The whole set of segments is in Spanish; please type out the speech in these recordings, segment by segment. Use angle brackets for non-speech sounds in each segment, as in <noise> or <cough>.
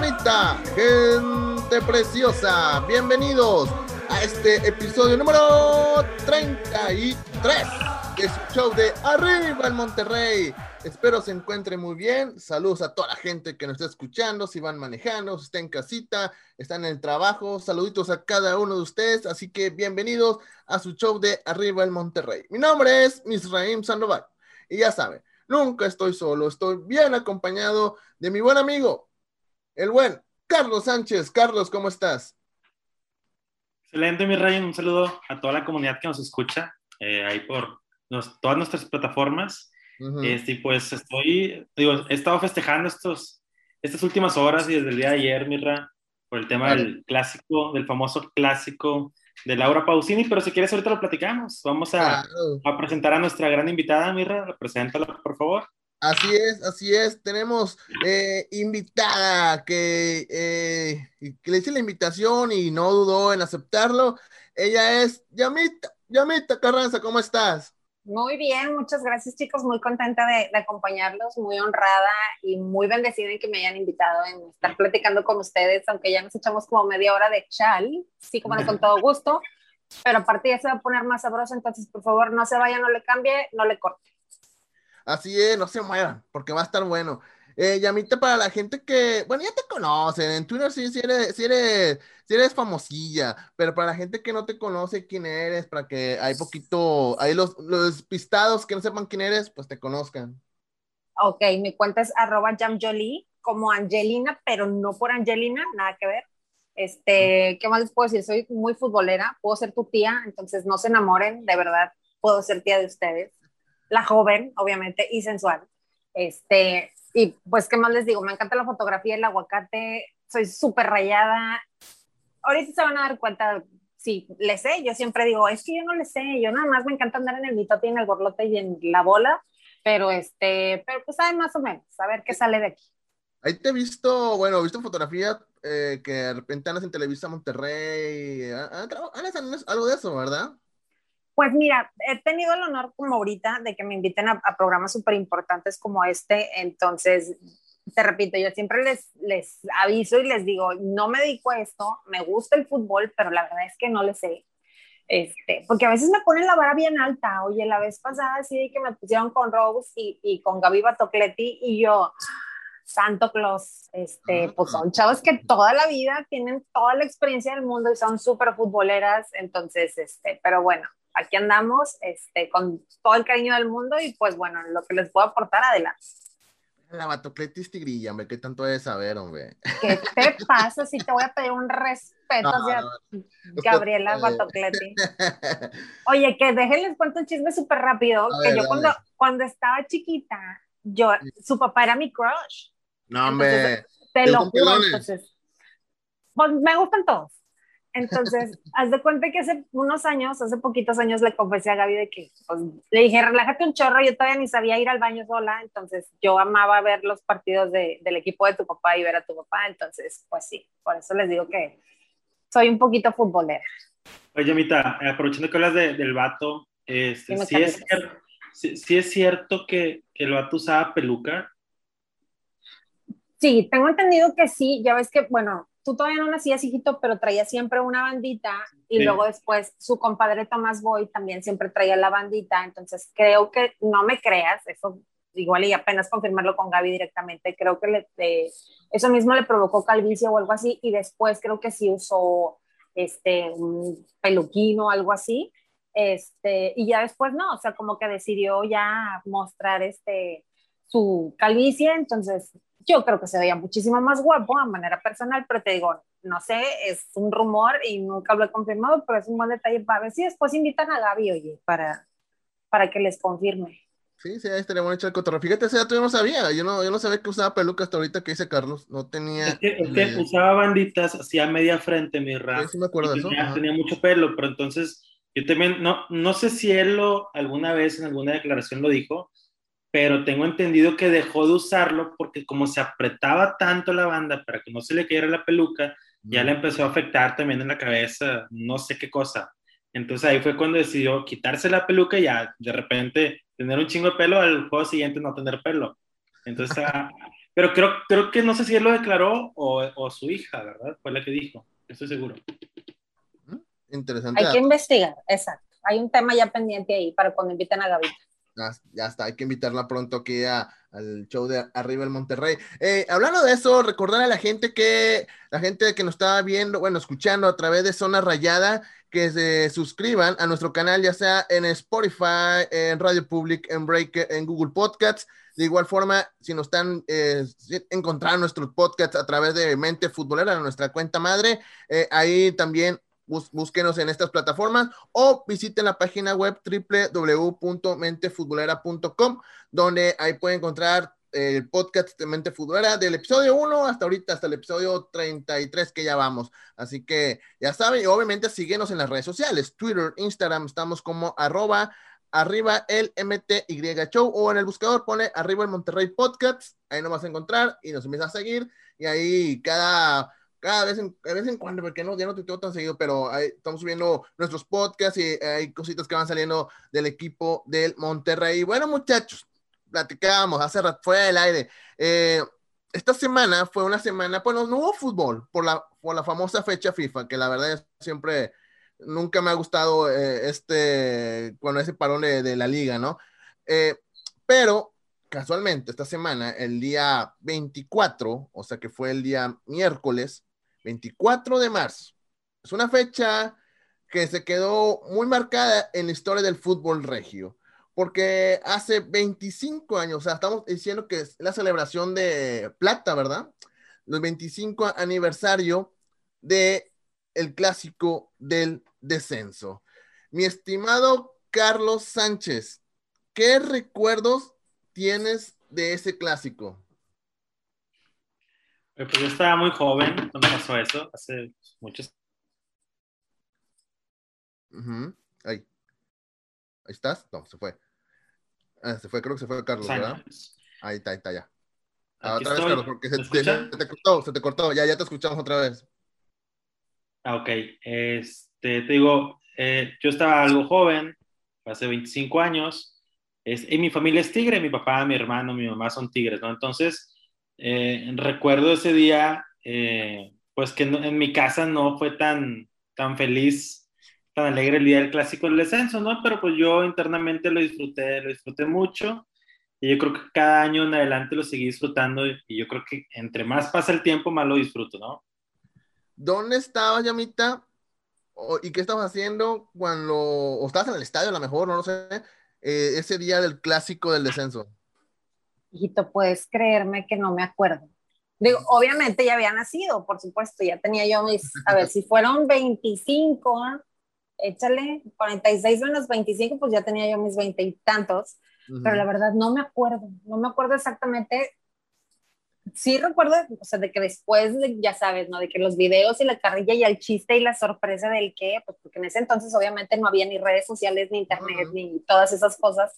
bonita, gente preciosa, bienvenidos a este episodio número 33 de su show de Arriba el Monterrey. Espero se encuentre muy bien. Saludos a toda la gente que nos está escuchando, si van manejando, si está en casita, están en el trabajo. Saluditos a cada uno de ustedes. Así que bienvenidos a su show de Arriba el Monterrey. Mi nombre es Misraim Sandoval. Y ya saben, nunca estoy solo, estoy bien acompañado de mi buen amigo, el buen Carlos Sánchez. Carlos, ¿cómo estás? Excelente, mi Ryan. Un saludo a toda la comunidad que nos escucha eh, ahí por todas nuestras plataformas. este, pues estoy, digo, he estado festejando estos, estas últimas horas y desde el día de ayer, Mirra, por el tema del clásico, del famoso clásico de Laura Pausini, pero si quieres ahorita lo platicamos. Vamos a, a presentar a nuestra gran invitada, Mirra. Preséntala, por favor. Así es, así es. Tenemos eh, invitada que, eh, que le hice la invitación y no dudó en aceptarlo. Ella es Yamita, Yamita Carranza, ¿cómo estás? Muy bien, muchas gracias chicos, muy contenta de, acompañarlos, muy honrada y muy bendecida en que me hayan invitado en estar platicando con ustedes, aunque ya nos echamos como media hora de chal, sí, como no, con todo gusto, pero aparte ya se va a poner más sabroso, entonces por favor no se vaya, no le cambie, no le corte. Así no se muevan, porque va a estar bueno. Eh, Yamita, para la gente que, bueno, ya te conocen, en Twitter sí, sí, eres, sí, eres, sí eres famosilla, pero para la gente que no te conoce quién eres, para que hay poquito, hay los, los pistados que no sepan quién eres, pues te conozcan. Ok, mi cuenta es arroba jamjolie, como Angelina, pero no por Angelina, nada que ver. Este, ¿qué más les puedo decir? Soy muy futbolera, puedo ser tu tía, entonces no se enamoren, de verdad, puedo ser tía de ustedes. La joven, obviamente, y sensual. Este, y pues, ¿qué más les digo? Me encanta la fotografía, el aguacate, soy súper rayada. Ahorita se van a dar cuenta, sí, le sé, yo siempre digo, es que yo no le sé, yo nada más me encanta andar en el mitote y en el borlote y en la bola, pero este, pero pues sabe más o menos, a ver qué sale de aquí. Ahí te he visto, bueno, he visto fotografía eh, que de repente andas en Televisa Monterrey, ah, ah, algo de eso, ¿verdad? Pues mira, he tenido el honor como ahorita de que me inviten a, programas súper importantes como este, entonces, te repito, yo siempre les, les aviso y les digo, no me dedico a esto, me gusta el fútbol, pero la verdad es que no le sé. Este, porque a veces me ponen la vara bien alta. Oye, la vez pasada sí que me pusieron con Rose y, y con Gaby Batocleti y yo, Santo Claus, este, pues son chavos que toda la vida tienen toda la experiencia del mundo y son súper futboleras, entonces, este, pero bueno, aquí andamos este, con todo el cariño del mundo y pues bueno, lo que les puedo aportar, adelante. La batocletis tigrilla, hombre, ¿qué tanto debes saber, hombre? ¿Qué te pasa si te voy a pedir un respeto hacia Gabriela Batocleti? <laughs> Oye, que déjenles cuento un chisme súper rápido, que yo cuando, cuando estaba chiquita, yo, su papá era mi crush. No, hombre. te lo juro, entonces, pues me gustan todos. Entonces, <laughs> haz de cuenta que hace unos años, hace poquitos años, le confesé a Gaby de que pues, le dije, relájate un chorro, yo todavía ni sabía ir al baño sola, entonces yo amaba ver los partidos de, del equipo de tu papá y ver a tu papá, entonces, pues sí, por eso les digo que soy un poquito futbolera. Oye, Mita, aprovechando que hablas del vato, este, ¿sí, es cierto, sí, es cierto que, que el vato usaba peluca? Sí, tengo entendido que sí, ya ves que, bueno, tú todavía no nacías, hijito, pero traía siempre una bandita y luego después su compadre Tomás Boy también siempre traía la bandita, entonces creo que, no me creas, eso igual y apenas confirmarlo con Gaby directamente, creo que le, eso mismo le provocó calvicie o algo así y después creo que sí usó este, un peluquín o algo así, este, y ya después no, o sea, como que decidió ya mostrar este, su calvicie, entonces yo creo que se veía muchísimo más guapo a manera personal, pero te digo, no sé, es un rumor y nunca lo he confirmado, pero es un buen detalle para ver si después invitan a Gaby, oye, para, para que les confirme. Sí, sí, estaría bueno echar el cotorreo. Fíjate, ese dato yo no sabía. Yo no, yo no sabía que usaba peluca hasta ahorita que dice Carlos. No tenía. Es que, usaba banditas así a media frente, mi rap. Sí, me acuerdo de tenía, eso. Tenía mucho pelo, pero entonces yo también, no, no sé si él lo alguna vez en alguna declaración lo dijo, pero tengo entendido que dejó de usarlo porque como se apretaba tanto la banda para que no se le cayera la peluca, ya le empezó a afectar también en la cabeza, no sé qué cosa. Entonces ahí fue cuando decidió quitarse la peluca y ya de repente tener un chingo de pelo, al juego siguiente no tener pelo. Entonces, ah, <laughs> Pero creo, creo que no sé si él lo declaró o, o su hija, ¿verdad? Fue la que dijo, estoy seguro. Interesante. Hay que investigar, exacto. Hay un tema ya pendiente ahí para cuando inviten a Gavita. Ya, está, hay que invitarla pronto aquí al show de Arriba el Monterrey. Eh, hablando de eso, recordar a la gente que, la gente que nos está viendo, bueno, escuchando a través de Zona Rayada, que se suscriban a nuestro canal, ya sea en Spotify, en Radio Public, en Breaker, en Google Podcasts. De igual forma, si nos están eh, encontrando nuestros podcasts a través de Mente Futbolera, nuestra cuenta madre, eh, ahí también búsquenos en estas plataformas o visiten la página web www.mentefutbolera.com, donde ahí pueden encontrar el podcast de Mente Futbolera del episodio 1 hasta ahorita, hasta el episodio 33 que ya vamos. Así que ya saben, y obviamente síguenos en las redes sociales, Twitter, Instagram, estamos como arroba arriba el MTY Show o en el buscador pone arriba el Monterrey Podcast, ahí nos vas a encontrar y nos empieza a seguir y ahí cada cada vez en, vez en cuando, porque no, ya no te tengo tan seguido, pero estamos subiendo nuestros podcasts y hay cositas que van saliendo del equipo del Monterrey. Bueno, muchachos, platicábamos hace rato, fue el aire. Eh, esta semana fue una semana, bueno, no hubo fútbol por la, por la famosa fecha FIFA, que la verdad es siempre, nunca me ha gustado eh, este, cuando ese parón de, la liga, ¿no? Eh, pero casualmente esta semana, el día 24, o sea que fue el día miércoles, 24 de marzo. Es una fecha que se quedó muy marcada en la historia del fútbol regio, porque hace 25 años, o sea, estamos diciendo que es la celebración de plata, ¿verdad? Los 25 aniversario de el clásico del descenso. Mi estimado Carlos Sánchez, ¿qué recuerdos tienes de ese clásico? Pues yo estaba muy joven cuando pasó eso, hace muchos. Ahí. Ahí estás. No, se fue. Ah, se fue, creo que se fue Carlos, ¿verdad? Ahí está, ahí está, ya. Ah, otra vez, Carlos, porque se, te cortó, se te cortó. Ya, ya te escuchamos otra vez. Ah, ok. Este, te digo, eh, yo estaba algo joven, hace 25 años. Es, y mi familia es tigre, mi papá, mi hermano, mi mamá son tigres, ¿no? Entonces, eh, recuerdo ese día, eh, pues que en mi casa no fue tan, tan feliz, tan alegre el día del clásico del descenso, ¿no? Pero pues yo internamente lo disfruté, lo disfruté mucho. Y yo creo que cada año en adelante lo seguí disfrutando y yo creo que entre más pasa el tiempo, más lo disfruto, ¿no? ¿Dónde estabas, Yamita? ¿Y qué estabas haciendo cuando, o estabas en el estadio a lo mejor, no lo sé, eh, ese día del clásico del descenso? Hijito, puedes creerme que no me acuerdo. Digo, obviamente ya había nacido, por supuesto, ya tenía yo mis, a ver, <laughs> si fueron 25, échale 46 menos 25, pues ya tenía yo mis 20 y tantos, pero la verdad no me acuerdo, no me acuerdo exactamente. Sí recuerdo, o sea, de que después, ya sabes, ¿no? De que los videos y la carrilla y el chiste y la sorpresa del qué, pues porque en ese entonces obviamente no había ni redes sociales, ni internet, ni todas esas cosas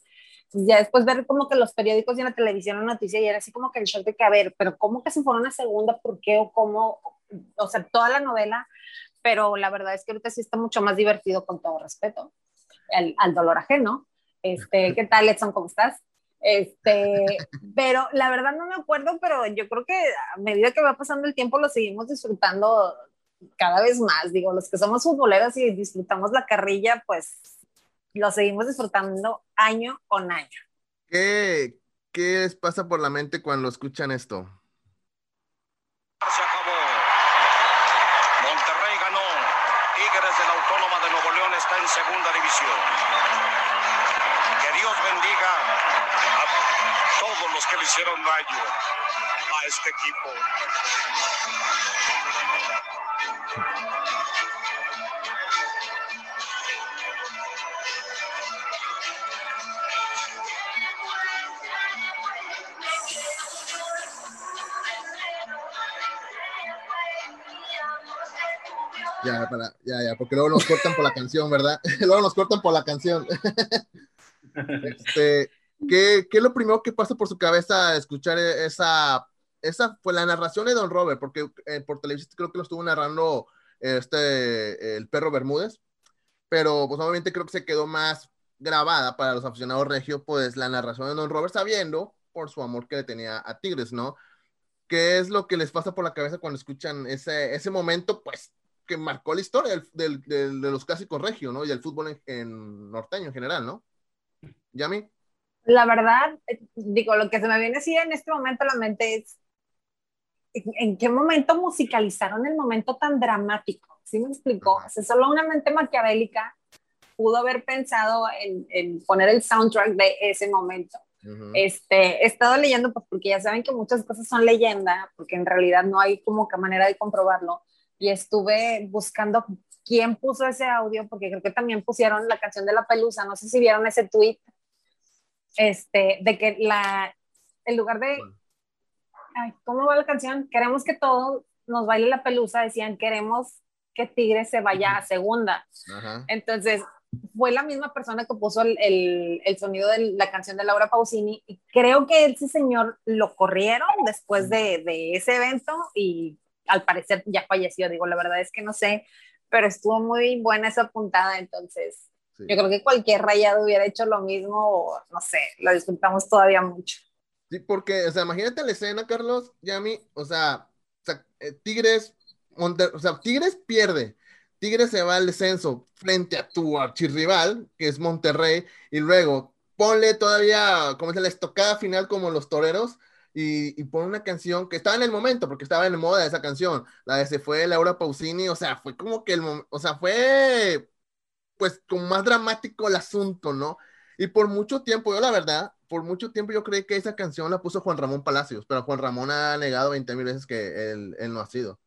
ya después ver como que los periódicos y en la televisión la noticia y era así como que el shock de que, a ver, pero ¿cómo que se fue una segunda? ¿Por qué? ¿O cómo? O sea, toda la novela, pero la verdad es que ahorita sí está mucho más divertido con todo respeto al, al dolor ajeno. Este, ¿qué tal, Edson? ¿Cómo estás? Este, pero la verdad no me acuerdo, pero yo creo que a medida que va pasando el tiempo lo seguimos disfrutando cada vez más. Digo, los que somos futboleros y disfrutamos la carrilla, pues lo seguimos disfrutando año con año. ¿Qué, qué les pasa por la mente cuando escuchan esto? Se acabó. Monterrey ganó. Tigres de la Autónoma de Nuevo León está en segunda división. Que Dios bendiga a todos los que le hicieron daño a este equipo. Ya, para, ya, ya, porque luego nos cortan por la canción, ¿verdad? <laughs> luego nos cortan por la canción. <laughs> este, ¿qué, ¿qué, es lo primero que pasa por su cabeza escuchar esa, esa fue la narración de Don Robert? Porque eh, por televisión creo que lo estuvo narrando este, el perro Bermúdez, pero pues obviamente creo que se quedó más grabada para los aficionados regios, pues la narración de Don Robert sabiendo por su amor que le tenía a Tigres, ¿no? ¿qué es lo que les pasa por la cabeza cuando escuchan ese, ese momento, pues, que marcó la historia del, del, de los clásicos regio, ¿no? Y del fútbol en, norteño en general, ¿no? ¿Yami? La verdad, eh, digo, lo que se me viene así en este momento a la mente es, ¿en qué momento musicalizaron el momento tan dramático? ¿Sí me explicó? O sea, solo una mente maquiavélica pudo haber pensado en, en poner el soundtrack de ese momento. este, he estado leyendo, pues porque ya saben que muchas cosas son leyenda, porque en realidad no hay como que manera de comprobarlo y estuve buscando quién puso ese audio, porque creo que también pusieron la canción de la pelusa, no sé si vieron ese tweet, este, de que la, el lugar de, ay, ¿cómo va la canción? Queremos que todo nos baile la pelusa, decían, queremos que Tigre se vaya a segunda. Entonces, fue la misma persona que puso el, el, sonido de la canción de Laura Pausini y creo que ese señor lo corrieron después de, de ese evento y al parecer ya falleció, digo, la verdad es que no sé, pero estuvo muy buena esa puntada, entonces yo creo que cualquier rayado hubiera hecho lo mismo, o no sé, lo disfrutamos todavía mucho. Sí, porque, o sea, imagínate la escena, Carlos, Yami, o sea, o sea eh, Tigres, o sea, Tigres pierde, Tigres se va al descenso frente a tu archirrival, que es Monterrey, y luego ponle todavía, como es la estocada final como los toreros, y, y pone una canción que estaba en el momento, porque estaba en moda esa canción, la de Se fue Laura Pausini, o sea, fue como que el o sea, fue pues como más dramático el asunto, ¿no? Y por mucho tiempo, yo la verdad, por mucho tiempo yo creí que esa canción la puso Juan Ramón Palacios, pero Juan Ramón ha negado 20 mil veces que él, él, no ha sido.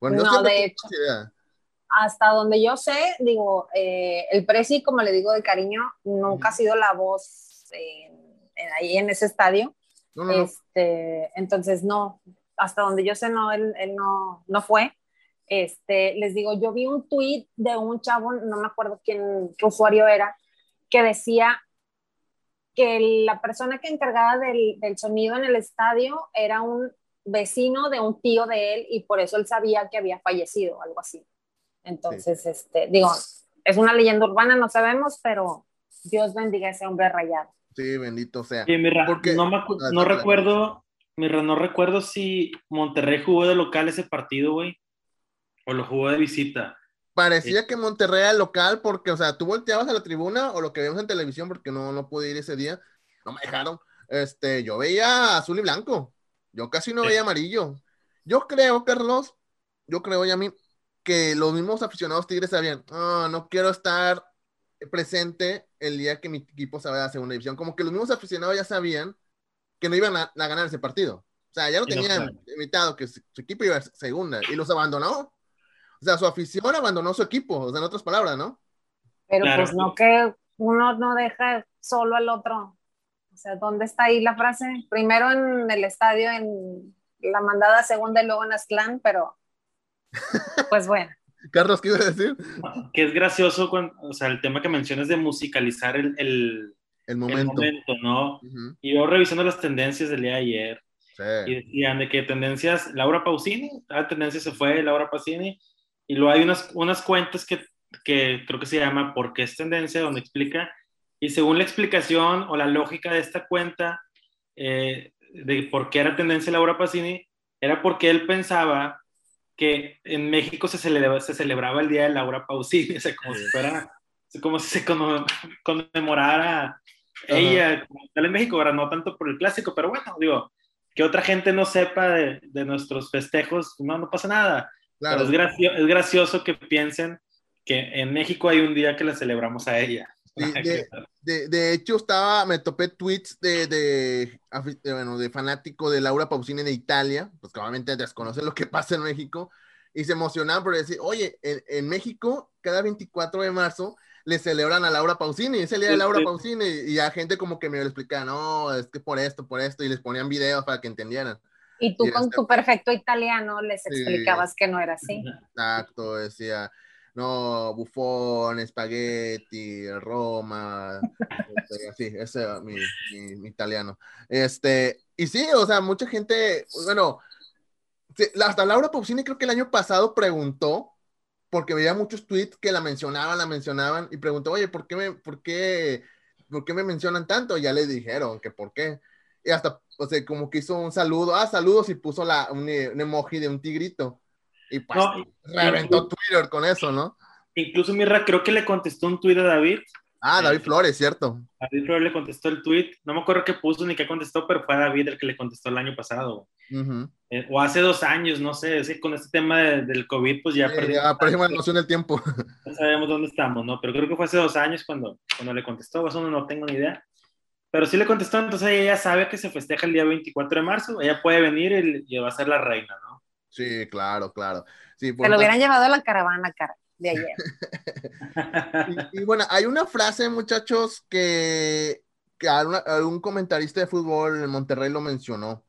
Bueno, no, de hecho, hasta donde yo sé, digo, eh, el Prezi, como le digo de cariño, nunca ha sido la voz ahí en ese estadio. Este, entonces, no, hasta donde yo sé, no, él, él no, no fue. Este, les digo, yo vi un tweet de un chavo, no me acuerdo quién, qué usuario era, que decía que la persona que encargaba del, del, sonido en el estadio era un vecino de un tío de él y por eso él sabía que había fallecido, algo así. Entonces, este, digo, es una leyenda urbana, no sabemos, pero Dios bendiga a ese hombre rayado. Sí, bendito sea. Porque, no, no recuerdo, mira, no recuerdo si Monterrey jugó de local ese partido, güey, o lo jugó de visita. Parecía que Monterrey era local porque, o sea, tú volteabas a la tribuna o lo que vimos en televisión porque no, no pude ir ese día, no me dejaron. Este, yo veía azul y blanco, yo casi no veía amarillo. Yo creo, Carlos, yo creo ya a mí que los mismos aficionados Tigres sabían, oh, no quiero estar presente el día que mi equipo se vaya a segunda división. Como que los mismos aficionados ya sabían que no iban a, ganar ese partido. O sea, ya lo tenían invitado que su, equipo iba a segunda y los abandonó. O sea, su afición abandonó su equipo, o sea, en otras palabras, ¿no? Pero pues no que uno no deja solo al otro. O sea, ¿dónde está ahí la frase? Primero en el estadio, en la mandada segunda y luego en Aztlán, pero pues bueno. Carlos, ¿qué iba a decir? Que es gracioso, o sea, el tema que mencionas de musicalizar el, el, momento. ¿no? Y yo revisando las tendencias del día de ayer, y decían de que tendencias, Laura Pausini, la ah, tendencia se fue, Laura Pausini, y luego hay unas, unas cuentas que, que creo que se llama ¿Por qué es tendencia? donde explica, y según la explicación o la lógica de esta cuenta, eh, de por qué era tendencia Laura Pausini, era porque él pensaba que en México se celebraba, se celebraba el Día de Laura Pausini, o sea, como si fuera, como si se conmemorara ella como tal en México, ahora no tanto por el clásico, pero bueno, digo, que otra gente no sepa de, de nuestros festejos, no, no pasa nada. Claro. es, es gracioso que piensen que en México hay un día que la celebramos a ella. De, <laughs> de, de, hecho, estaba, me topé tweets de, de, bueno, de fanático de Laura Pausini en Italia, pues probablemente desconocen lo que pasa en México, y se emocionaban por decir, oye, en, en México, cada 24 de marzo, le celebran a Laura Pausini, es el día de Laura Pausini, y a gente como que me lo explicaba, no, es que por esto, por esto, y les ponían videos para que entendieran. Y tú con este tu perfecto italiano les explicabas que no era así. Exacto, decía, no, bufón, espagueti, Roma, este, <laughs> así, ese es mi, mi, italiano. Este, y sí, o sea, mucha gente, bueno, hasta Laura Pausini creo que el año pasado preguntó, porque veía muchos tweets que la mencionaban, la mencionaban, y preguntó, oye, ¿por qué me, por qué, por qué me mencionan tanto? Y ya le dijeron que por qué. y hasta, o sea, como que hizo un saludo, ah, saludos y puso la, un, emoji de un tigrito. Y pues reventó Twitter con eso, ¿no? Incluso Mirra creo que le contestó un tweet a David. Ah, David Flores, cierto. David Flores le contestó el tweet. No me acuerdo qué puso ni qué contestó, pero fue David el que le contestó el año pasado. Eh, o hace dos años, no sé. Es con este tema del COVID, pues ya perdimos. Ya perdimos la noción del tiempo. <laughs> No sabemos dónde estamos, ¿no? Pero creo que fue hace dos años cuando, cuando le contestó. Eso no, no tengo ni idea. Pero sí le contestó, entonces ella sabe que se festeja el día 24 de marzo. Ella puede venir y, va a ser la reina, ¿no? Sí, claro, claro. Sí, Se lo hubieran llevado a la caravana, cara de ayer. <laughs> y, bueno, hay una frase, muchachos, que, que algún comentarista de fútbol en Monterrey lo mencionó.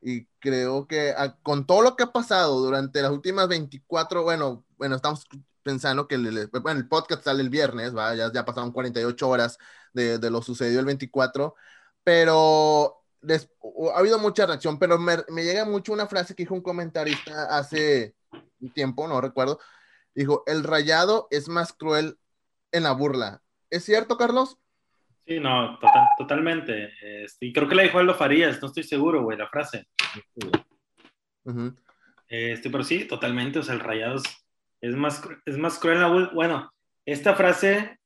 Y creo que ah, con todo lo que ha pasado durante las últimas 24, bueno, bueno, estamos pensando que el, bueno, el podcast sale el viernes, ¿va? Ya, ya pasaron 48 horas de, de, lo sucedido el 24, pero ha habido mucha reacción, pero me, me, llega mucho una frase que dijo un comentarista hace un tiempo, no recuerdo, Dijo, el rayado es más cruel en la burla. ¿Es cierto, Carlos? Sí, no, totalmente. Este, y creo que le dijo Aldo Farías, no estoy seguro, güey, la frase. este, pero sí, totalmente. O sea, el rayado es, más, es más cruel en la burla. Bueno, esta frase,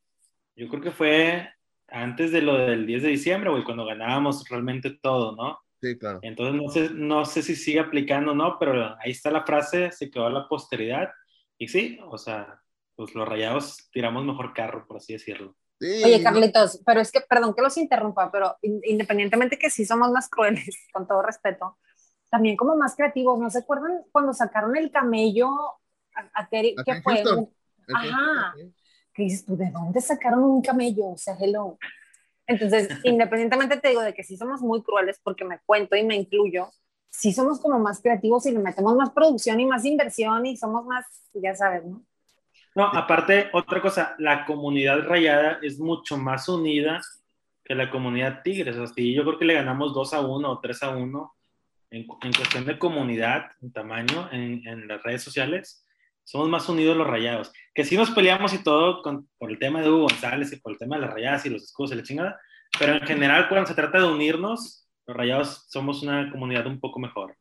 yo creo que fue antes de lo del 10 de diciembre, güey, cuando ganábamos realmente todo, ¿no? Sí, claro. Entonces, no sé, no sé si sigue aplicando o no, pero ahí está la frase, se quedó a la posteridad. Y sí, o sea, pues los rayados tiramos mejor carro, por así decirlo. Oye, Carlitos, pero es que, perdón que los interrumpa, pero independientemente que sí somos más crueles, <laughs> con todo respeto, también como más creativos. ¿No se acuerdan cuando sacaron el camello a, Terry? ¿Qué fue? Ajá. ¿Qué dices tú? ¿De dónde sacaron un camello? O sea, hello. Entonces, <laughs> independientemente te digo de que sí somos muy crueles porque me cuento y me incluyo, sí somos como más creativos y le metemos más producción y más inversión y somos más, ya sabes, ¿no? No, aparte, otra cosa, la comunidad rayada es mucho más unida que la comunidad Tigres. O sea, yo creo que le ganamos 2 a 1 o 3 a 1 en, en cuestión de comunidad, en tamaño, en, en, las redes sociales. Somos más unidos los rayados. Que sí nos peleamos y todo con, por el tema de Hugo González y por el tema de las rayadas y los escudos y la chingada, pero en general, cuando se trata de unirnos, los Rayados somos una comunidad un poco mejor.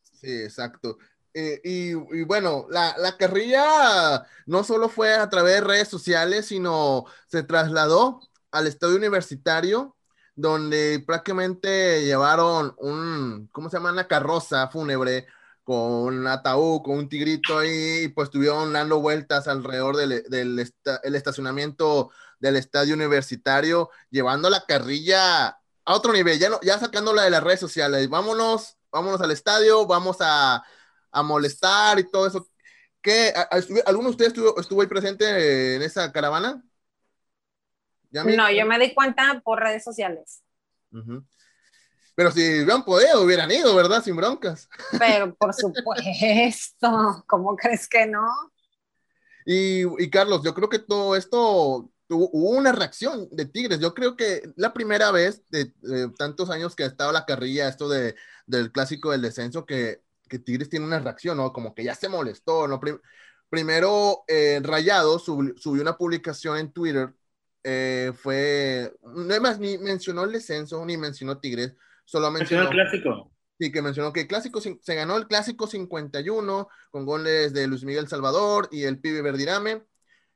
Sí, exacto. Eh, y, bueno, la, la, carrilla no solo fue a través de redes sociales, sino se trasladó al estadio universitario, donde prácticamente llevaron un, ¿cómo se llama? Una carroza fúnebre con un ataúd, con un tigrito ahí, y pues estuvieron dando vueltas alrededor del, del el estacionamiento del estadio universitario, llevando la carrilla a otro nivel, ya, no, ya sacándola de las redes sociales, vámonos, vámonos al estadio, vamos a, a molestar y todo eso. ¿Qué, ¿Alguno de ustedes estuvo, estuvo ahí presente en esa caravana? no, yo me di cuenta por redes sociales. Pero si hubieran podido, hubieran ido, ¿verdad? Sin broncas. Pero por supuesto, <laughs> ¿cómo crees que no? Y, y Carlos, yo creo que todo esto hubo una reacción de Tigres. Yo creo que la primera vez de, tantos años que ha estado la carrilla, esto de, del clásico del descenso, que, que, Tigres tiene una reacción, ¿no? Como que ya se molestó, ¿no? primero, eh, Rayado subió una publicación en Twitter, eh, fue, no más, ni mencionó el descenso, ni mencionó Tigres, solo mencionó... el clásico. Sí, que mencionó que el clásico se ganó el clásico 51 con goles de Luis Miguel Salvador y el pibe Verdirame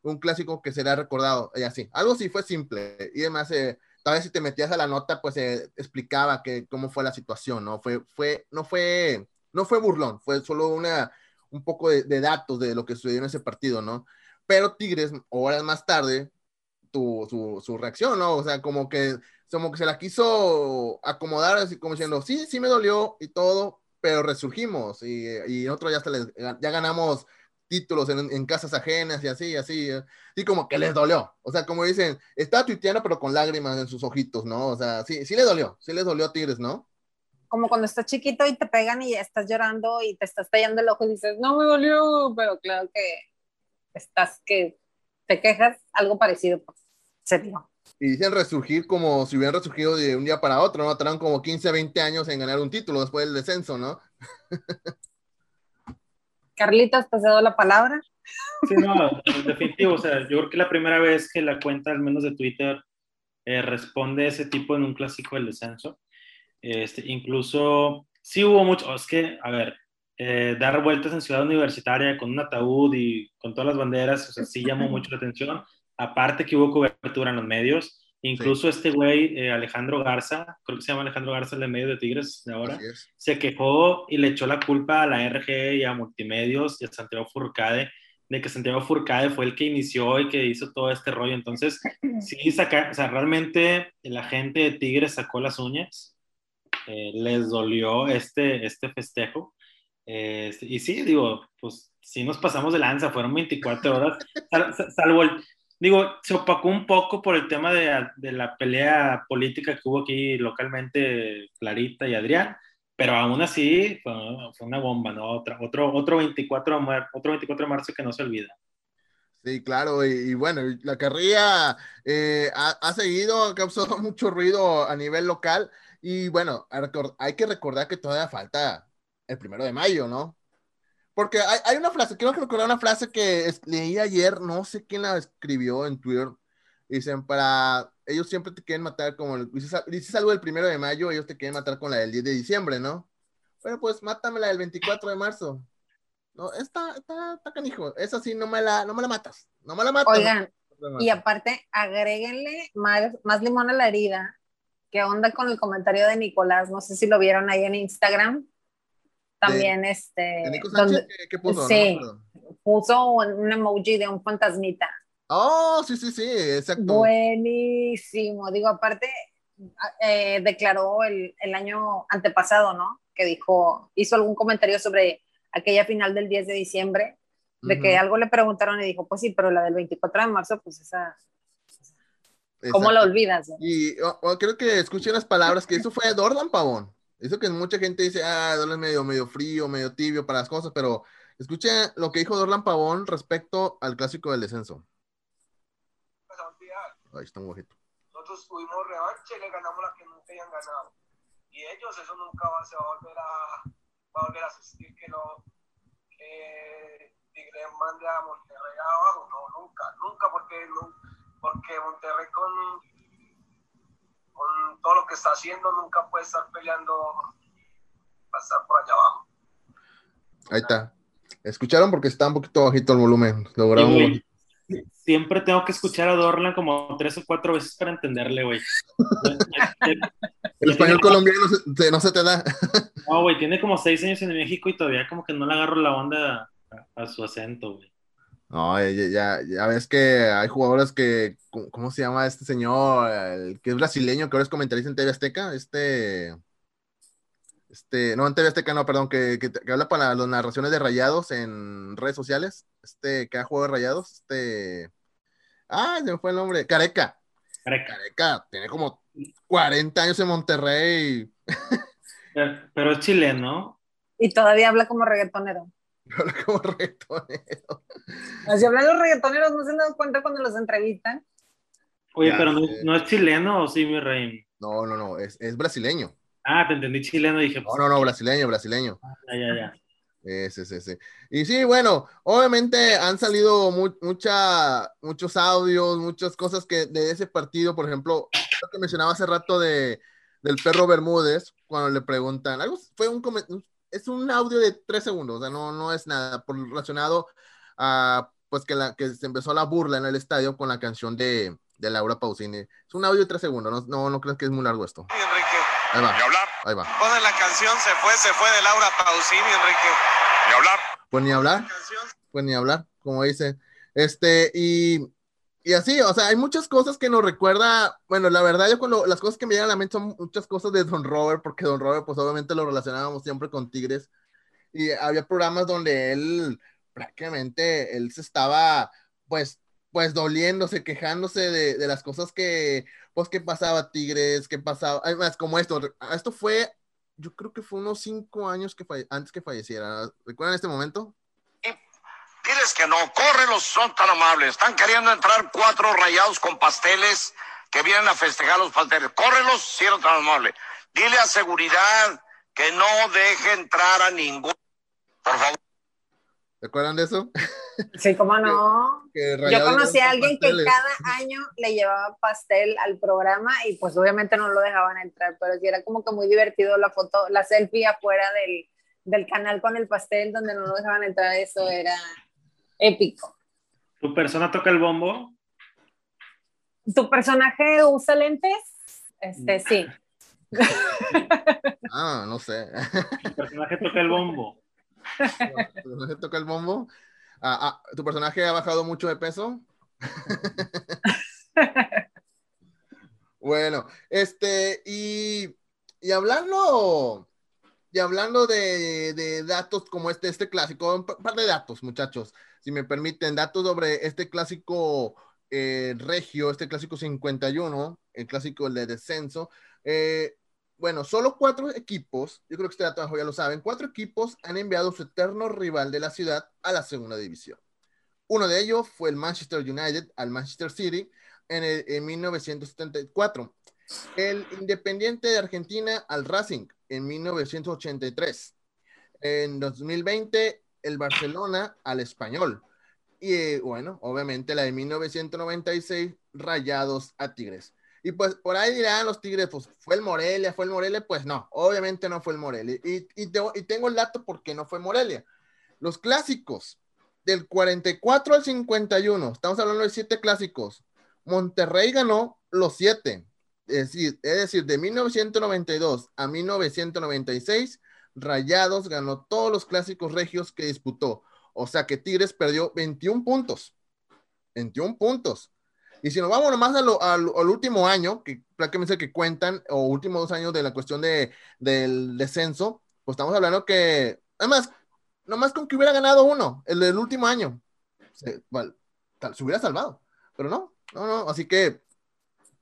un clásico que será recordado, y así. Algo sí fue simple, y además, eh, tal vez si te metías a la nota, pues eh, explicaba que cómo fue la situación, ¿no? Fue, fue, no fue, no fue burlón, fue solo una, un poco de, datos de lo que sucedió en ese partido, ¿no? Pero Tigres, horas más tarde, tuvo su, su reacción, ¿no? O sea, como que, como que se la quiso acomodar, así como diciendo, sí, sí me dolió y todo, pero resurgimos y, y nosotros ya, ya ganamos títulos en, casas ajenas y así, así, y como que les dolió. O sea, como dicen, está tuiteando pero con lágrimas en sus ojitos, ¿no? O sea, sí, sí le dolió, sí les dolió a Tigres, ¿no? Como cuando estás chiquito y te pegan y estás llorando y te estás tallando el ojo y dices, no me dolió, pero claro que estás que te quejas, algo parecido, pues, se dio. Y dicen resurgir como si hubieran resurgido de un día para otro, ¿no? Tendrán como 15, 20 años en ganar un título después del descenso, ¿no? <laughs> Carlitos, te cedo la palabra. Sí, no, definitivo. O sea, yo creo que la primera vez que la cuenta, al menos de Twitter, eh, responde ese tipo en un clásico del descenso. Este, incluso, sí hubo mucho, es que, a ver, eh, dar vueltas en Ciudad Universitaria con un ataúd y con todas las banderas, o sea, sí llamó mucho la atención. Aparte que hubo cobertura en los medios, incluso este güey, eh, Alejandro Garza, creo que se llama Alejandro Garza, el de medio de Tigres de ahora, se quejó y le echó la culpa a la RG y a Multimedios y a Santiago Furcade de que Santiago Furcade fue el que inició y que hizo todo este rollo. Entonces, <laughs> sí, saca, o sea, realmente la gente de Tigres sacó las uñas, eh, les dolió este, este festejo. Este, y sí, digo, pues sí nos pasamos de lanza, fueron 24 horas, salvo el, digo, se opacó un poco por el tema de, de, la pelea política que hubo aquí localmente Clarita y Adrián, pero aún así fue, fue una bomba, ¿no? Otra, otro, otro, 24, otro 24 de marzo que no se olvida. Sí, claro, y, bueno, la carrilla eh, ha, ha, seguido, causado <laughs> mucho ruido a nivel local, y bueno, hay que recordar que todavía falta el primero de mayo, ¿no? Porque hay, hay una frase, quiero recordar una frase que leí ayer, no sé quién la escribió en Twitter, dicen, para ellos siempre te quieren matar como, dices, algo del primero de mayo, ellos te quieren matar con la del 10 de diciembre, ¿no? Bueno, pues mátame la del 24 de marzo. No, está, está, está canijo. Esa sí, no me la, no me la matas. No me la matas. Oigan, y aparte, agréguenle más, más limón a la herida. ¿Qué onda con el comentario de Nicolás? No sé si lo vieron ahí en Instagram. También, este. ¿qué, puso? Sí, puso un emoji de un fantasmita. Oh, sí, sí, sí, exacto. Buenísimo. Digo, aparte, eh, declaró el, el, año antepasado, ¿no? Que dijo, hizo algún comentario sobre aquella final del 10 de diciembre, de que algo le preguntaron y dijo, pues sí, pero la del 24 de marzo, pues esa... ¿Cómo la olvidas? Y creo que escuché las palabras que eso fue Dorlan Pavón. Eso que mucha gente dice, ah, Dorlan medio, medio frío, medio tibio para las cosas, pero escuché lo que dijo Dorlan Pavón respecto al clásico del descenso. Ahí está un ojito. Nosotros tuvimos revancha y le ganamos la que nunca hayan ganado. Y ellos, eso nunca va, se va a volver a, va volver a asistir que, lo, que mande a Monterrey abajo. No, nunca, nunca, porque, porque Monterrey con todo lo que está haciendo nunca puede estar peleando pasar por allá abajo. Ahí está. ¿Escucharon? Porque está un poquito bajito el volumen. Logramos siempre tengo que escuchar a Dorlan como tres o cuatro veces para entenderle, güey. El español colombiano no se te da. No, güey, tiene como seis años en México y todavía como que no le agarro la onda a, su acento, güey. No, ya, ya, ves que hay jugadores que, ¿cómo se llama este señor? El que es brasileño, que ahora es comentarista en TV Azteca, este... Este, no, en TV Azteca, no, perdón, que, que, habla para las narraciones de rayados en redes sociales. Este, que ha jugado de rayados. Este. Ah, se me fue el nombre. Careca. Careca. Careca. Tiene como 40 años en Monterrey. <laughs> Pero, es chileno. Y todavía habla como reggaetonero. <laughs> Habla como reggaetonero. Así hablan los reggaetoneros, ¿no se han dado cuenta cuando los entrevistan? Oye, pero no, es chileno o sí, mi rey. No, no, no, es, es brasileño. Ah, te entendí chileno, dije. no, no, no, brasileño, brasileño. Ah, ya, ya, ya. Ese, ese, ese. Y sí, bueno, obviamente han salido mucha, muchos audios, muchas cosas que de ese partido, por ejemplo, lo que mencionaba hace rato de, del perro Bermúdez, cuando le preguntan, algo fue un es un audio de tres segundos, o sea, no, no es nada por, relacionado a pues que, la, que se empezó la burla en el estadio con la canción de, de Laura Pausini. Es un audio de tres segundos, no, no, no crees que es muy largo esto. Ahí va. hablar. Ahí va. Ponen la canción Se fue, se fue de Laura Pausini, Enrique. Ni hablar. Pues ni hablar. Pues ni hablar, como dice. Este, y, y así, o sea, hay muchas cosas que nos recuerda, bueno, la verdad, yo cuando las cosas que me llegan a la mente son muchas cosas de Don Robert, porque Don Robert, pues obviamente lo relacionábamos siempre con Tigres. Y había programas donde él, prácticamente, él se estaba, pues, pues doliéndose, quejándose de, de las cosas que, pues, que pasaba Tigres, que pasaba, además, como esto, esto fue, yo creo que fue unos cinco años que antes que falleciera. ¿Recuerdan este momento? Diles que no, córrelos, son tan amables. Están queriendo entrar cuatro rayados con pasteles que vienen a festejar los pasteles. Córrelos, si eres tan amable. Dile a seguridad que no deje entrar a ningún. Por favor. ¿Recuerdan de eso? Sí, cómo no. <laughs> Yo conocí a alguien que cada año le llevaba pastel al programa y pues obviamente no lo dejaban entrar, pero sí era como que muy divertido la foto, la selfie afuera del, del canal con el pastel donde no lo dejaban entrar, eso era épico. ¿Tu persona toca el bombo? ¿Tu personaje usa lentes? Este, sí. ah, no sé. ¿Tu personaje toca el bombo? ¿Tu personaje toca el bombo? Ah, ah, ¿Tu personaje ha bajado mucho de peso? bueno, este, y, y hablando y hablando de, datos como este, este clásico, un par de datos, muchachos, si me permiten, datos sobre este clásico eh, regio, este clásico 51, el clásico de descenso. Eh, bueno, solo cuatro equipos, yo creo que este dato ya lo saben, cuatro equipos han enviado su eterno rival de la ciudad a la segunda división. Uno de ellos fue el Manchester United al Manchester City en, el, en 1974. El Independiente de Argentina al Racing en 1983. En 2020, el Barcelona al Español. Y eh, bueno, obviamente la de 1996, Rayados a Tigres. Y pues por ahí dirán los Tigres, pues fue el Morelia, fue el Morelia, pues no, obviamente no fue el Morelia. Y, y, y tengo el dato porque no fue Morelia. Los clásicos del 44 al 51, estamos hablando de siete clásicos. Monterrey ganó los siete. Es decir, es decir, de 1992 a 1996, Rayados ganó todos los clásicos regios que disputó. O sea que Tigres perdió 21 puntos. 21 puntos. Y si nos vamos nomás al, al, último año, que prácticamente que cuentan, o últimos dos años de la cuestión de, del descenso, pues estamos hablando que, además, nomás con que hubiera ganado uno, el del último año, se, se hubiera salvado. Pero no, no, no. Así que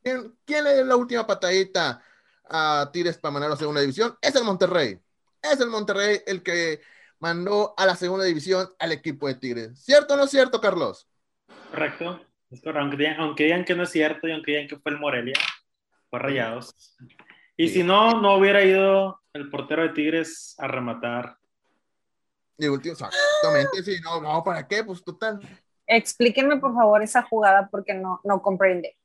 ¿Quién, le dio la última patadita a Tigres para mandar a la segunda división? Es el Monterrey. Es el Monterrey el que mandó a la segunda división al equipo de Tigres. ¿Cierto o no es cierto, Carlos? Correcto. Es correcto. Aunque, digan, que no es cierto y aunque digan que fue el Morelia, fue Rayados. Y si no, no hubiera ido el portero de Tigres a rematar. Y último, exactamente, sí, no, no, ¿para qué? Pues total. Explíquenme por favor esa jugada porque no, no comprende.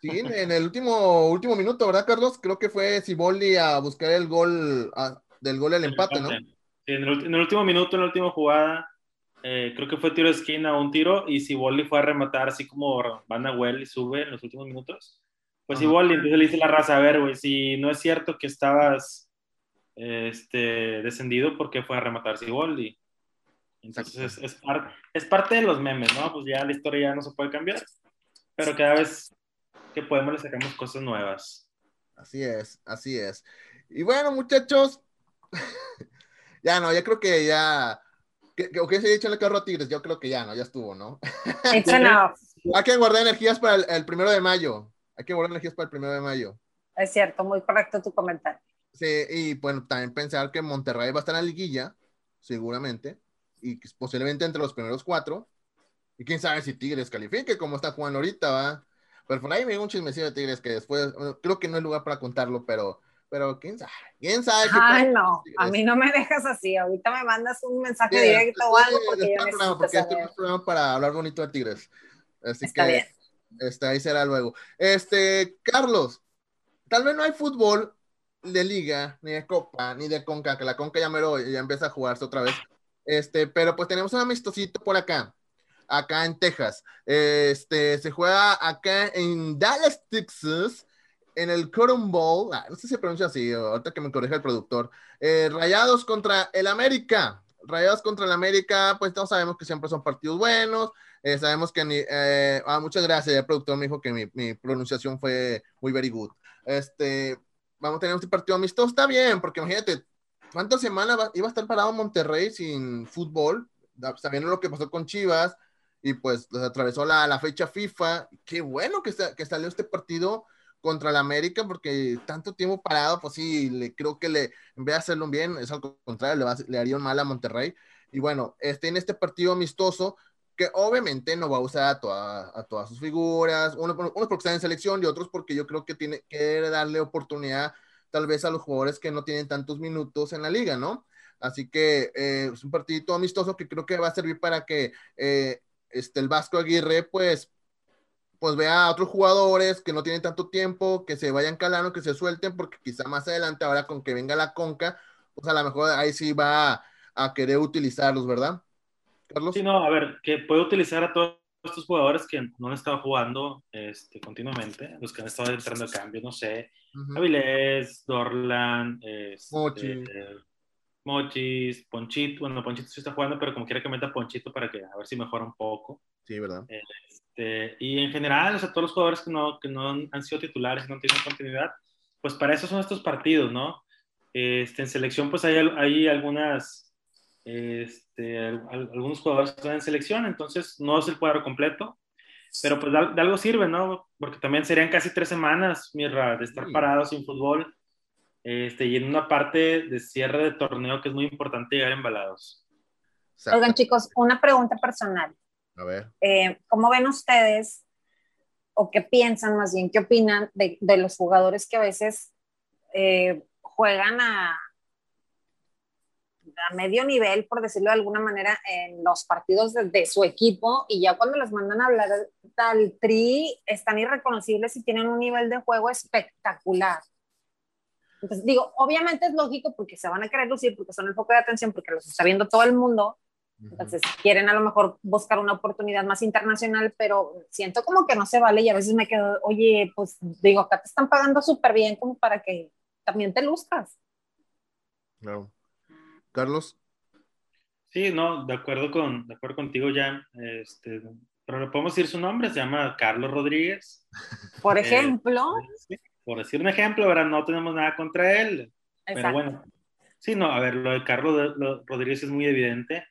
Sí, en el último, último minuto, ¿verdad, Carlos? Creo que fue Siboldi a buscar el gol del gol del empate, ¿no? Sí, en el, último minuto, en la última jugada, eh, creo que fue tiro de esquina un tiro y Siboldi fue a rematar así como Van Well y sube en los últimos minutos. Pues Siboldi, entonces le dice la raza, a ver, güey, si no es cierto que estabas este, descendido, ¿por qué fue a rematar Siboldi? Entonces es, es parte de los memes, ¿no? Pues ya la historia ya no se puede cambiar, pero cada vez que podemos le sacamos cosas nuevas. Así es, así es. Y bueno, muchachos, <laughs> ya no, ya creo que ya. ¿O qué se ha dicho en el carro a Tigres? Yo creo que ya no, ya estuvo, ¿no? <laughs> <laughs> Hay que guardar energías para el, primero de mayo. Hay que guardar energías para el primero de mayo. Es cierto, muy correcto tu comentario. Sí, y bueno, también pensar que Monterrey va a estar en la liguilla, seguramente, y posiblemente entre los primeros cuatro. Y quién sabe si Tigres califique, como está jugando ahorita, ¿va? Pero por ahí me dio un chismecillo de Tigres que después, creo que no hay lugar para contarlo, pero, pero quién sabe, quién sabe. Ay, no, a mí no me dejas así, ahorita me mandas un mensaje directo o algo porque yo programa, porque este es un programa para hablar bonito de Tigres. Así Está que, bien. Este, ahí será luego. Este, Carlos, tal vez no hay fútbol de liga, ni de copa, ni de conca, que la conca ya, mero, ya empieza a jugarse otra vez. Este, pero pues tenemos un amistosito por acá acá en Texas. Este, se juega acá en Dallas, Texas, en el Cotton Bowl. Ah, no sé si se pronuncia así, ahorita que me corrija el productor. Eh, Rayados contra el América. Rayados contra el América, pues todos sabemos que siempre son partidos buenos. Eh, sabemos que ni, eh, ah, muchas gracias, el productor me dijo que mi, mi, pronunciación fue muy very good. Este, vamos a tener este partido amistoso, está bien, porque imagínate, ¿cuántas semanas iba a estar parado Monterrey sin fútbol? Sabiendo lo que pasó con Chivas, y pues atravesó la, la, fecha FIFA. Qué bueno que, que salió este partido contra el América, porque tanto tiempo parado, pues sí, le, creo que le, en vez de hacerlo bien, es al contrario, le, le haría un mal a Monterrey. Y bueno, este, en este partido amistoso, que obviamente no va a usar a, a todas sus figuras, unos, unos porque están en selección y otros porque yo creo que tiene que darle oportunidad tal vez a los jugadores que no tienen tantos minutos en la liga, ¿no? Así que eh, es un partidito amistoso que creo que va a servir para que eh, este, el Vasco Aguirre, pues, pues vea a otros jugadores que no tienen tanto tiempo, que se vayan calando, que se suelten, porque quizá más adelante, ahora con que venga la conca, pues a lo mejor ahí sí va a, querer utilizarlos, ¿verdad? Carlos. Sí, no, a ver, que puede utilizar a todos estos jugadores que no han estado jugando este, continuamente, los que han estado entrando a cambio, no sé, Avilés, Dorlan, este, Mochis, Ponchito, bueno, Ponchito sí está jugando, pero como quiera que meta Ponchito para que a ver si mejora un poco. Sí, ¿verdad? Este, y en general, o sea, todos los jugadores que no, que no han sido titulares, y no tienen continuidad, pues para eso son estos partidos, ¿no? Este, en selección, pues hay, hay algunas, este, algunos jugadores que están en selección, entonces no es el cuadro completo, pero pues de, algo sirve, ¿no? Porque también serían casi tres semanas, Mirra, de estar parados sin fútbol este, y en una parte de cierre de torneo que es muy importante llegar embalados. Oigan, chicos, una pregunta personal. A ver. Eh, ¿Cómo ven ustedes, o qué piensan más bien, qué opinan de, de los jugadores que a veces eh, juegan a, a medio nivel, por decirlo de alguna manera, en los partidos de, de, su equipo y ya cuando les mandan a hablar tal tri, están irreconocibles y tienen un nivel de juego espectacular. Entonces, digo, obviamente es lógico porque se van a querer lucir, porque son el foco de atención, porque los está viendo todo el mundo. Entonces, quieren a lo mejor buscar una oportunidad más internacional, pero siento como que no se vale y a veces me quedo, oye, pues digo, acá te están pagando súper bien como para que también te luzcas. Claro. Carlos. Sí, no, de acuerdo, con, de acuerdo contigo, ya. Este, pero le podemos decir su nombre, se llama Carlos Rodríguez. <laughs> Por ejemplo. Eh, por decir un ejemplo, ahora no tenemos nada contra él. Pero bueno, sí, no, a ver, lo de Carlos Rodríguez es muy evidente.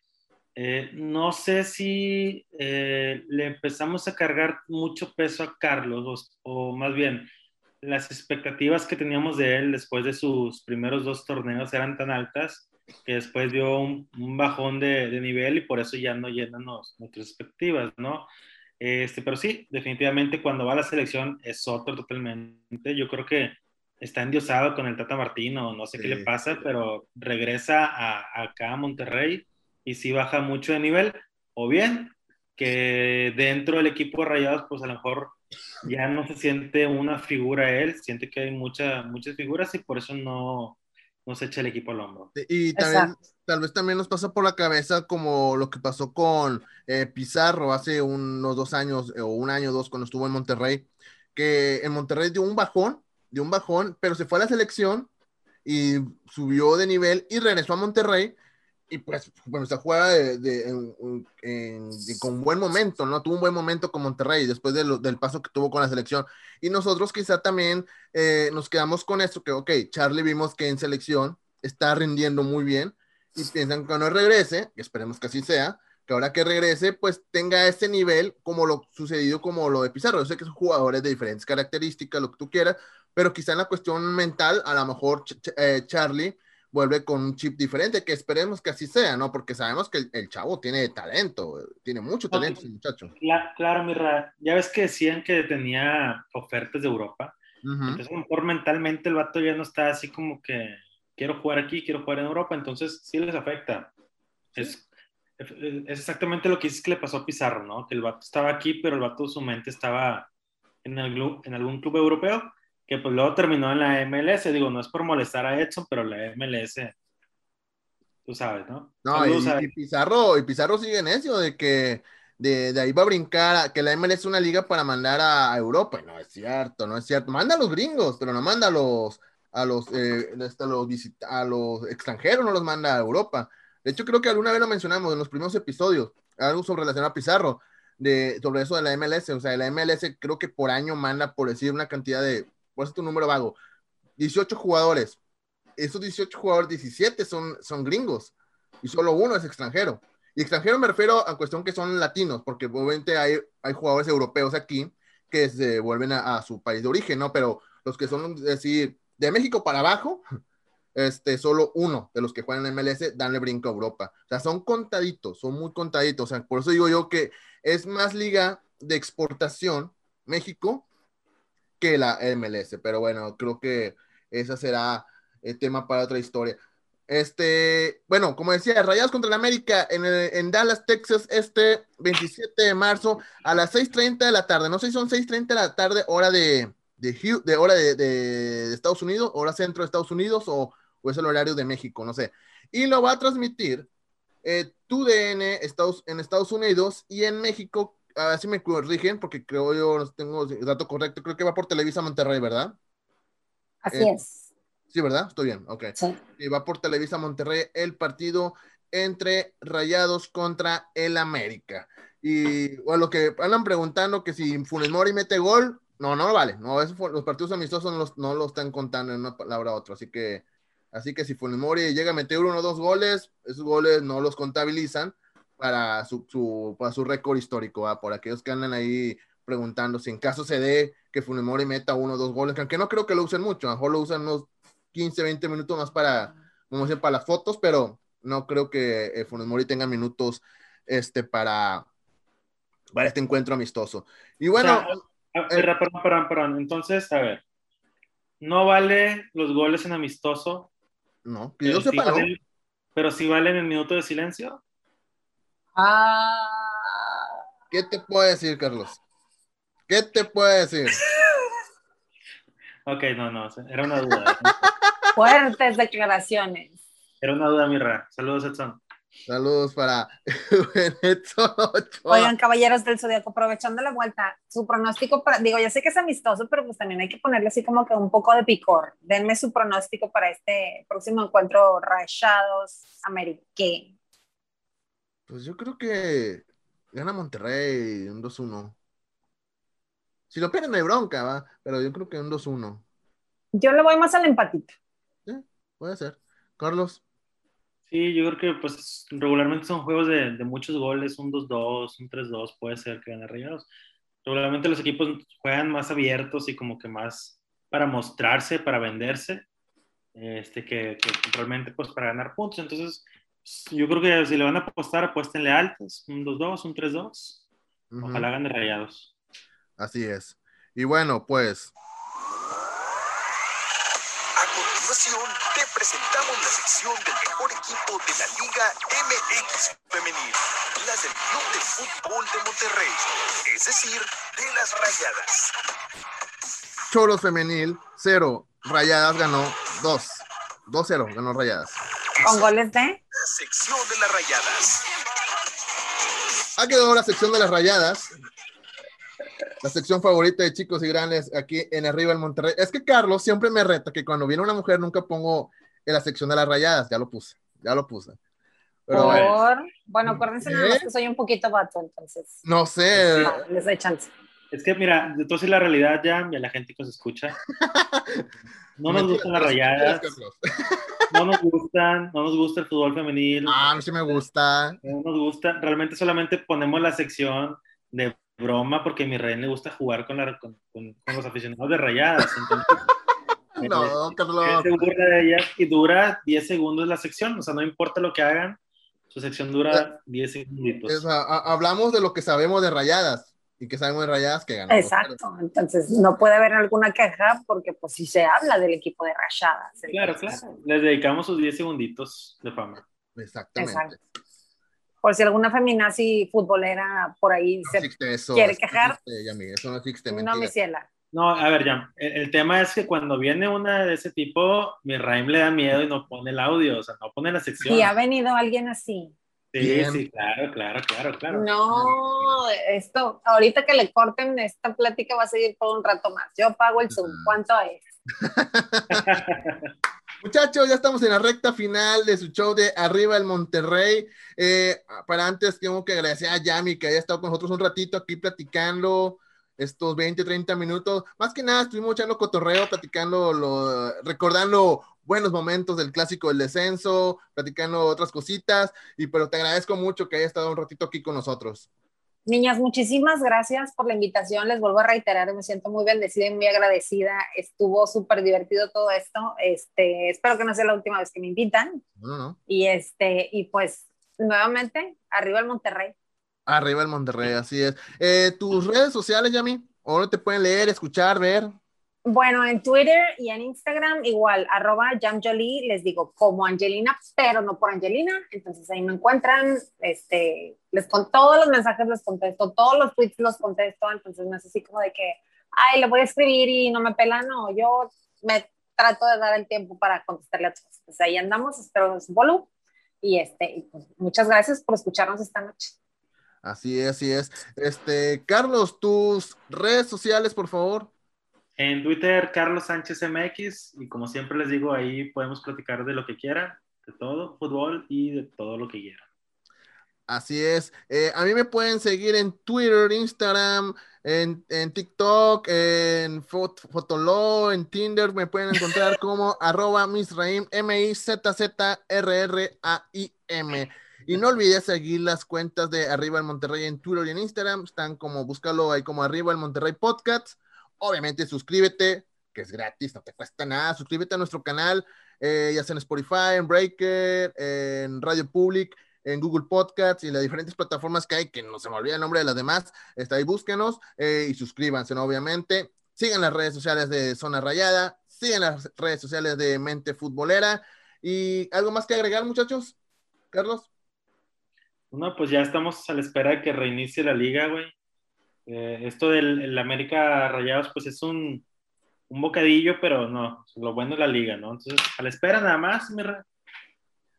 Eh, no sé si eh, le empezamos a cargar mucho peso a Carlos, o, más bien, las expectativas que teníamos de él después de sus primeros dos torneos eran tan altas que después dio un, bajón de, de, nivel y por eso ya no llenan nuestras expectativas, ¿no? Este, pero sí, definitivamente cuando va a la selección es otro totalmente. Yo creo que está endiosado con el Tata Martino, no sé qué le pasa, pero regresa a, acá a Monterrey y sí baja mucho de nivel. O bien que dentro del equipo de Rayados, pues a lo mejor ya no se siente una figura él, siente que hay mucha, muchas figuras y por eso no, no se echa el equipo al hombro. Y también, tal vez también nos pasa por la cabeza como lo que pasó con eh, Pizarro hace unos dos años, o un año o dos, cuando estuvo en Monterrey, que en Monterrey dio un bajón, dio un bajón, pero se fue a la selección y subió de nivel y regresó a Monterrey y pues, bueno, se juega de, con buen momento, ¿no? Tuvo un buen momento con Monterrey después del paso que tuvo con la selección. Y nosotros quizá también eh, nos quedamos con esto, que, ok, Charlie vimos que en selección está rindiendo muy bien y piensan que cuando regrese, y esperemos que así sea, que ahora que regrese, pues tenga ese nivel como lo sucedido como lo de Pizarro. Yo sé que son jugadores de diferentes características, lo que tú quieras, pero quizá en la cuestión mental, a lo mejor eh, Charlie vuelve con un chip diferente, que esperemos que así sea, ¿no? Porque sabemos que el, chavo tiene talento, tiene mucho talento ese muchacho. claro, Mirra, ya ves que decían que tenía ofertas de Europa, entonces por mentalmente el vato ya no está así como que quiero jugar aquí, quiero jugar en Europa, entonces sí les afecta. Es, es, exactamente lo que dices que le pasó a Pizarro, ¿no? Que el vato estaba aquí, pero el vato su mente estaba en, el, en algún club europeo que pues luego terminó en la MLS. Digo, no es por molestar a Edson, pero la MLS, tú sabes, ¿no? No, y, Pizarro, y Pizarro sigue necio de que de, de, ahí va a brincar, que la MLS es una liga para mandar a, Europa. no es cierto, no es cierto. Manda a los gringos, pero no manda a los, a los, eh, este, los, a los extranjeros, no los manda a Europa. De hecho, creo que alguna vez lo mencionamos en los primeros episodios, algo sobre relación a Pizarro, de, sobre eso de la MLS. O sea, la MLS creo que por año manda, por decir, una cantidad de por eso tu número vago, 18 jugadores. Esos 18 jugadores, 17 son, son gringos y solo uno es extranjero. Y extranjero me refiero a cuestión que son latinos, porque obviamente hay, hay jugadores europeos aquí que se vuelven a, su país de origen, ¿no? Pero los que son, es decir, de México para abajo, <laughs> este, solo uno de los que juegan en MLS danle brinco a Europa. O sea, son contaditos, son muy contaditos. O sea, por eso digo yo que es más liga de exportación México que la MLS. Pero bueno, creo que esa será el tema para otra historia. Este, bueno, como decía, Rayados contra el América en, en, Dallas, Texas, este 27 de marzo a las 6:30 de la tarde. No sé si son 6:30 de la tarde, hora de, de, de hora de, de, Estados Unidos, hora centro de Estados Unidos, o, o, es el horario de México, no sé. Y lo va a transmitir eh, TUDN Estados, en Estados Unidos y en México, a ver si me corrigen, porque creo yo no tengo el dato correcto, creo que va por Televisa Monterrey, ¿verdad? Así eh, es. Sí, ¿verdad? Estoy bien, ok. Sí. Y va por Televisa Monterrey el partido entre Rayados contra el América. Y bueno, lo que andan preguntando que si Funes Mori mete gol, no, no vale. No, eso los partidos amistosos no los, no lo están contando en una palabra u otra. Así que, así que si Funes Mori llega a meter uno o dos goles, esos goles no los contabilizan para su, su para su récord histórico, por aquellos que andan ahí preguntando si en caso se dé que Funes Mori meta uno o dos goles, que aunque no creo que lo usen mucho, a lo mejor lo usan unos 15, 20 minutos más para, para las fotos, pero no creo que eh, Funes Mori tenga minutos este, para, para este encuentro amistoso. Y bueno. Eh, perdón, perdón, perdón. Entonces, a ver, no vale los goles en amistoso. No, que yo sepa, Pero si valen el minuto de silencio. Ah. ¿Qué te puedo decir, Carlos? ¿Qué te puedo decir? <laughs> ok, no, no, era una duda. Fuertes declaraciones. Era una duda, Mirra. Saludos, Edson. Saludos para <laughs> Oigan, caballeros del Zodíaco, aprovechando la vuelta, su pronóstico para, digo, ya sé que es amistoso, pero pues también hay que ponerle así como que un poco de picor. Denme su pronóstico para este próximo encuentro Rayados América. Pues yo creo que gana Monterrey un 2-1. Si lo pierden, no hay bronca, ¿va? Pero yo creo que un 2-1. Yo le voy más al empatito. Puede ser. Carlos. Sí, yo creo que pues regularmente son juegos de, muchos goles, un 2-2, un 3-2, puede ser que gane Rayados. Regularmente los equipos juegan más abiertos y como que más para mostrarse, para venderse, este, que, realmente pues para ganar puntos. Entonces, yo creo que si le van a apostar, apuéstenle altos, un 2-2, un 3-2. Ojalá gane Rayados. Así es. Y bueno, pues te presentamos la sección del mejor equipo de la Liga MX Femenil, las del Club de Fútbol de Monterrey, es decir, de las Rayadas. Choros Femenil, 0. Rayadas ganó 2. 2-0 ganó Rayadas. ¿Con goles de? Sección de las Rayadas. Ha quedado la sección de las Rayadas la sección favorita de chicos y grandes aquí en Arriba el Monterrey. Es que Carlos siempre me reta que cuando viene una mujer nunca pongo en la sección de las rayadas. Ya lo puse, ya lo puse. Pero, Por... Bueno, acuérdense nada más que soy un poquito vato, entonces. No sé. les doy chance. Es que mira, entonces la realidad ya, y a la gente que nos escucha, <laughs> no nos gustan las rayadas. No nos gustan, no nos gusta el fútbol femenil. Ah, mí sí me gusta. No nos gusta, realmente solamente ponemos la sección de broma porque a mi rey le gusta jugar con, la, con, los aficionados de rayadas. Entonces, <laughs> no, Carlos. Se burla de ellas y dura 10 segundos la sección. O sea, no importa lo que hagan, su sección dura 10 segundos. hablamos de lo que sabemos de rayadas y que sabemos de rayadas que ganan. Exacto, entonces no puede haber alguna queja porque pues si se habla del equipo de rayadas. Claro, claro, les dedicamos sus 10 segunditos de fama. Exactamente. Exacto por si alguna feminazi futbolera por ahí se quiere quejar. eso no existe, No, mi ciela. No, a ver, ya, el, tema es que cuando viene una de ese tipo, mi Raim le da miedo y no pone el audio, o sea, no pone la sección. Y ha venido alguien así. Sí, sí, claro, claro, claro, claro. No, esto, ahorita que le corten esta plática va a seguir por un rato más. Yo pago el Zoom, ¿cuánto es? <laughs> Muchachos, ya estamos en la recta final de su show de Arriba el Monterrey. Eh, para antes, tengo que agradecer a Yami que haya estado con nosotros un ratito aquí platicando estos 20, 30 minutos. Más que nada, estuvimos echando cotorreo, platicando, lo, recordando buenos momentos del clásico del descenso, platicando otras cositas. Y pero te agradezco mucho que haya estado un ratito aquí con nosotros. Niñas, muchísimas gracias por la invitación. Les vuelvo a reiterar, me siento muy bendecida y muy agradecida. Estuvo súper divertido todo esto. Este, espero que no sea la última vez que me invitan. Y este, y pues nuevamente, arriba el Monterrey. Arriba el Monterrey, así es. Eh, tus redes sociales, Yami, ¿o te pueden leer, escuchar, ver? Bueno, en Twitter y en Instagram igual, arroba jamjolie, les digo como Angelina, pero no por Angelina, entonces ahí me encuentran, este, les con todos los mensajes les contesto, todos los tweets los contesto, entonces no es así como de que, ay, le voy a escribir y no me pelan, no, yo me trato de dar el tiempo para contestarle a todos. Pues ahí andamos, espero su bolu y este, pues, muchas gracias por escucharnos esta noche. Así es, así es. Este, Carlos, tus redes sociales, por favor. En Twitter, Carlos Sánchez MX, y como siempre les digo, ahí podemos platicar de lo que quieran, de todo, fútbol y de todo lo que quieran. Así es. Eh, a mí me pueden seguir en Twitter, Instagram, en, TikTok, en Fotolog, en Tinder. Me pueden encontrar <laughs> como arroba misraim, M-I-Z-Z-R-R-A-I-M. Y no olvides seguir las cuentas de Arriba el Monterrey en Twitter y en Instagram. Están como, búscalo ahí como Arriba el Monterrey Podcast. Obviamente suscríbete, que es gratis, no te cuesta nada. Suscríbete a nuestro canal, eh, ya sea en Spotify, en Breaker, en Radio Public, en Google Podcasts y las diferentes plataformas que hay, que no se me olvida el nombre de las demás. Está ahí, búsquenos eh, y suscríbanse, obviamente. Sigan las redes sociales de Zona Rayada, sigan las redes sociales de Mente Futbolera. ¿Y algo más que agregar, muchachos? Carlos. No, pues ya estamos a la espera de que reinicie la liga, güey. Eh, esto del América Rayados, pues es un, un, bocadillo, pero no, lo bueno es la liga, ¿no? Entonces, a la espera nada más, mi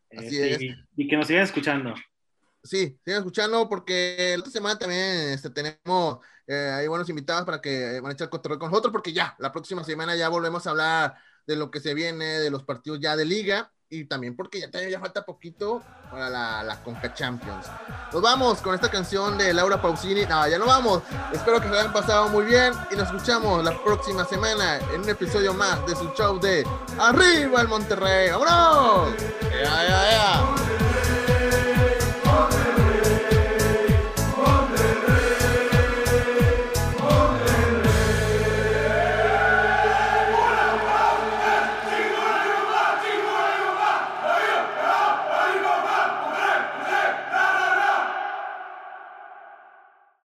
este, y, que nos sigan escuchando. Sí, sigan escuchando porque esta semana también este, tenemos eh, hay buenos invitados para que van a echar cotorreo con nosotros porque ya, la próxima semana ya volvemos a hablar de lo que se viene, de los partidos ya de liga y también porque ya, ya falta poquito para la, la, Conca Champions. Nos vamos con esta canción de Laura Pausini. No, ya no vamos. Espero que se hayan pasado muy bien y nos escuchamos la próxima semana en un episodio más de su show de Arriba el Monterrey. ¡Vámonos! ¡Ea, ea, ea!